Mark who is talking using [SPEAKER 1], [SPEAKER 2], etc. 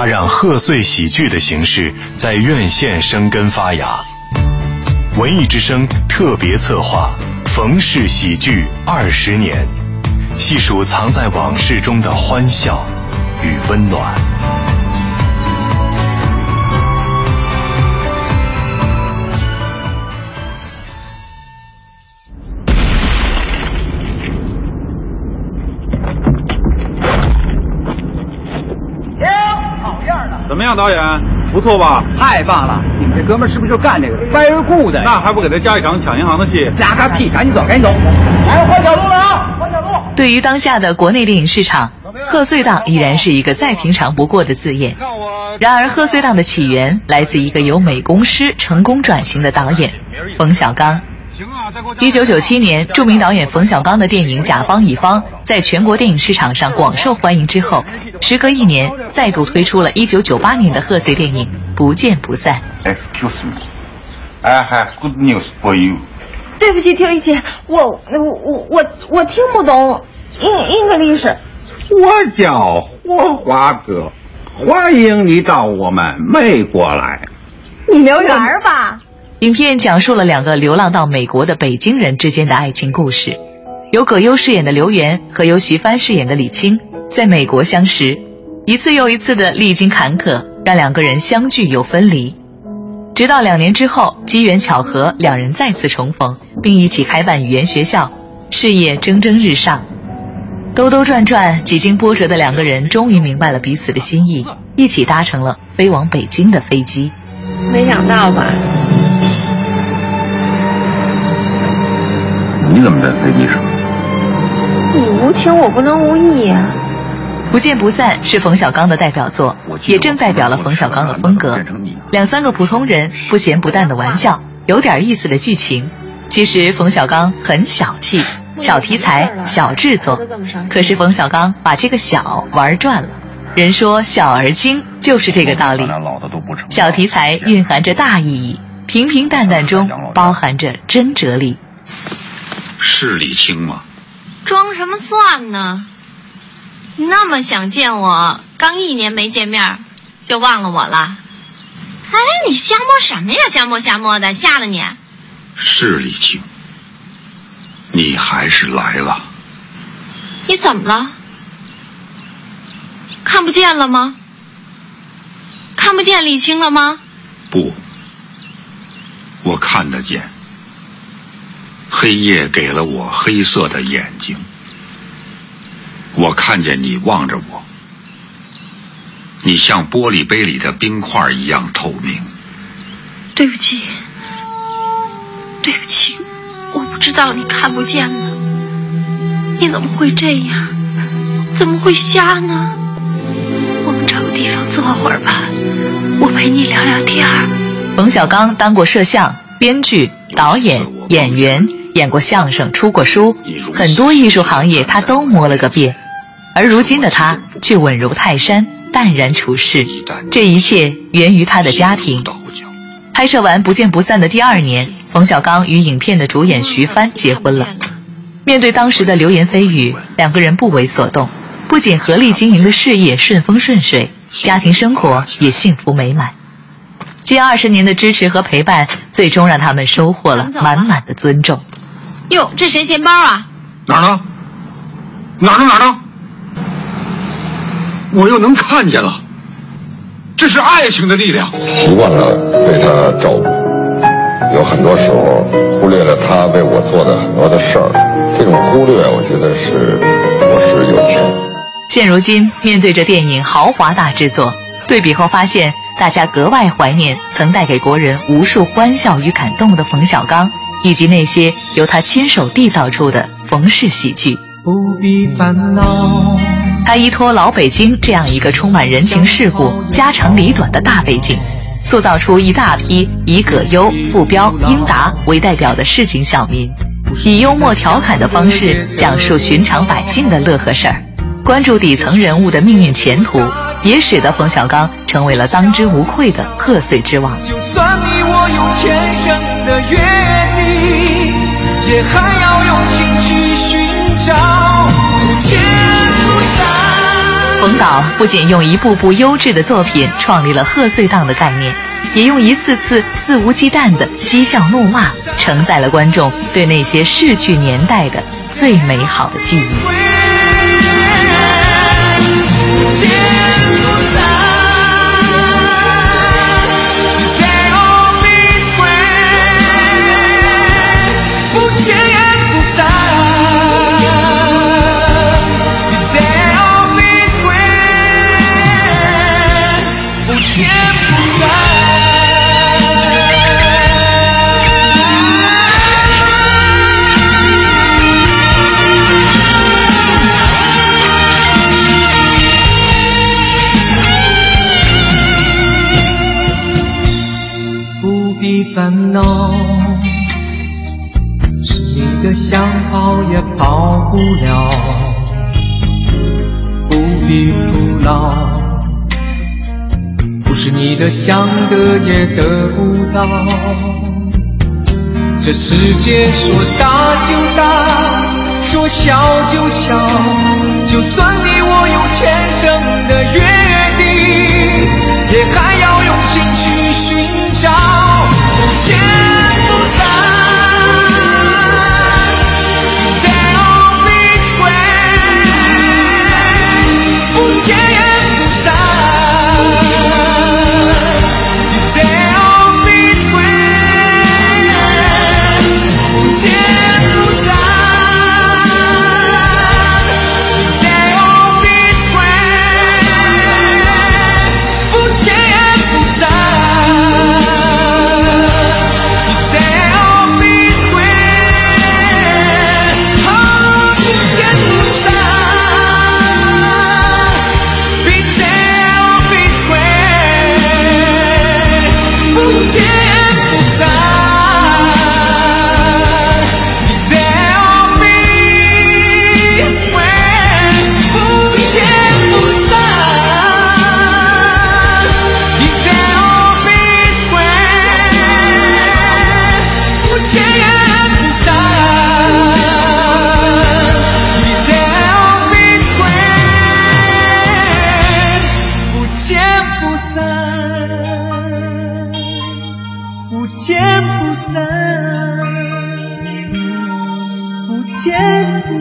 [SPEAKER 1] 他让贺岁喜剧的形式在院线生根发芽。文艺之声特别策划《冯氏喜剧二十年》，细数藏在往事中的欢笑与温暖。
[SPEAKER 2] 怎么样，导演？不错吧？
[SPEAKER 3] 太棒了！你们这哥们是不是就干这个？Very good！
[SPEAKER 2] 那还不给他加一场抢银行的戏？
[SPEAKER 3] 加个屁！赶紧走，赶紧走！来，换小路了啊！换小路。
[SPEAKER 4] 对于当下的国内电影市场，贺岁档依然是一个再平常不过的字眼。然而，贺岁档的起源来自一个由美工师成功转型的导演冯小刚。一九九七年，著名导演冯小刚的电影《甲方乙方》在全国电影市场上广受欢迎之后，时隔一年，再度推出了一九九八年的贺岁电影《不见不散》。
[SPEAKER 5] Excuse me, I have good news for you。
[SPEAKER 6] 对不起，听一起，我我我我我听不懂英 English。
[SPEAKER 5] 我叫霍华哥，欢迎你到我们美国来。
[SPEAKER 6] 你留园吧。
[SPEAKER 4] 影片讲述了两个流浪到美国的北京人之间的爱情故事，由葛优饰演的刘源和由徐帆饰演的李青在美国相识，一次又一次的历经坎坷，让两个人相聚又分离，直到两年之后机缘巧合，两人再次重逢，并一起开办语言学校，事业蒸蒸日上。兜兜转转，几经波折的两个人终于明白了彼此的心意，一起搭乘了飞往北京的飞机。
[SPEAKER 6] 没想到吧？
[SPEAKER 5] 你怎么在飞机上？
[SPEAKER 6] 你无情，我不能无义啊。
[SPEAKER 4] 不见不散是冯小刚的代表作，也正代表了冯小刚的风格。两三个普通人不咸不淡的玩笑，有点意思的剧情。其实冯小刚很小气，小题材，小制作。可是冯小刚把这个小玩转了。人说小而精，就是这个道理。小题材蕴含着大意义，平平淡淡中包含着真哲理。
[SPEAKER 7] 是李青吗？
[SPEAKER 8] 装什么蒜呢？那么想见我，刚一年没见面，就忘了我了？哎，你瞎摸什么呀？瞎摸瞎摸的，吓了你？
[SPEAKER 7] 是李青，你还是来了。
[SPEAKER 8] 你怎么了？看不见了吗？看不见李青了吗？
[SPEAKER 7] 不，我看得见。黑夜给了我黑色的眼睛，我看见你望着我，你像玻璃杯里的冰块一样透明。
[SPEAKER 8] 对不起，对不起，我不知道你看不见了。你怎么会这样？怎么会瞎呢？我们找个地方坐会儿吧，我陪你聊聊天儿。
[SPEAKER 4] 冯小刚当过摄像、编剧、导演、演员。演过相声，出过书，很多艺术行业他都摸了个遍，而如今的他却稳如泰山，淡然处世。这一切源于他的家庭。拍摄完《不见不散》的第二年，冯小刚与影片的主演徐帆结婚了。面对当时的流言蜚语，两个人不为所动，不仅合力经营的事业顺风顺水，家庭生活也幸福美满。近二十年的支持和陪伴，最终让他们收获了满满的尊重。
[SPEAKER 8] 哟，这谁钱包啊？
[SPEAKER 7] 哪儿呢？哪儿呢？哪儿呢？我又能看见了。这是爱情的力量。
[SPEAKER 9] 习惯了被他照顾，有很多时候忽略了他为我做的很多的事儿。这种忽略，我觉得是我是有钱。
[SPEAKER 4] 现如今，面对着电影豪华大制作，对比后发现，大家格外怀念曾带给国人无数欢笑与感动的冯小刚。以及那些由他亲手缔造出的冯氏喜剧。不必烦恼。他依托老北京这样一个充满人情世故、家长里短的大背景，塑造出一大批以葛优、傅彪、英达为代表的市井小民，以幽默调侃的方式讲述寻常百姓的乐呵事儿，关注底层人物的命运前途，也使得冯小刚成为了当之无愧的贺岁之王。就算前生的约也还要用心去寻找，不见不散。冯导不仅用一部部优质的作品创立了贺岁档的概念，也用一次次肆无忌惮的嬉笑怒骂承载了观众对那些逝去年代的最美好的记忆。
[SPEAKER 10] 闹，是你的想跑也跑不了，不必徒劳，不是你的想得也得不到。这世界说大就大，说小就小，就算你我有前生的约见。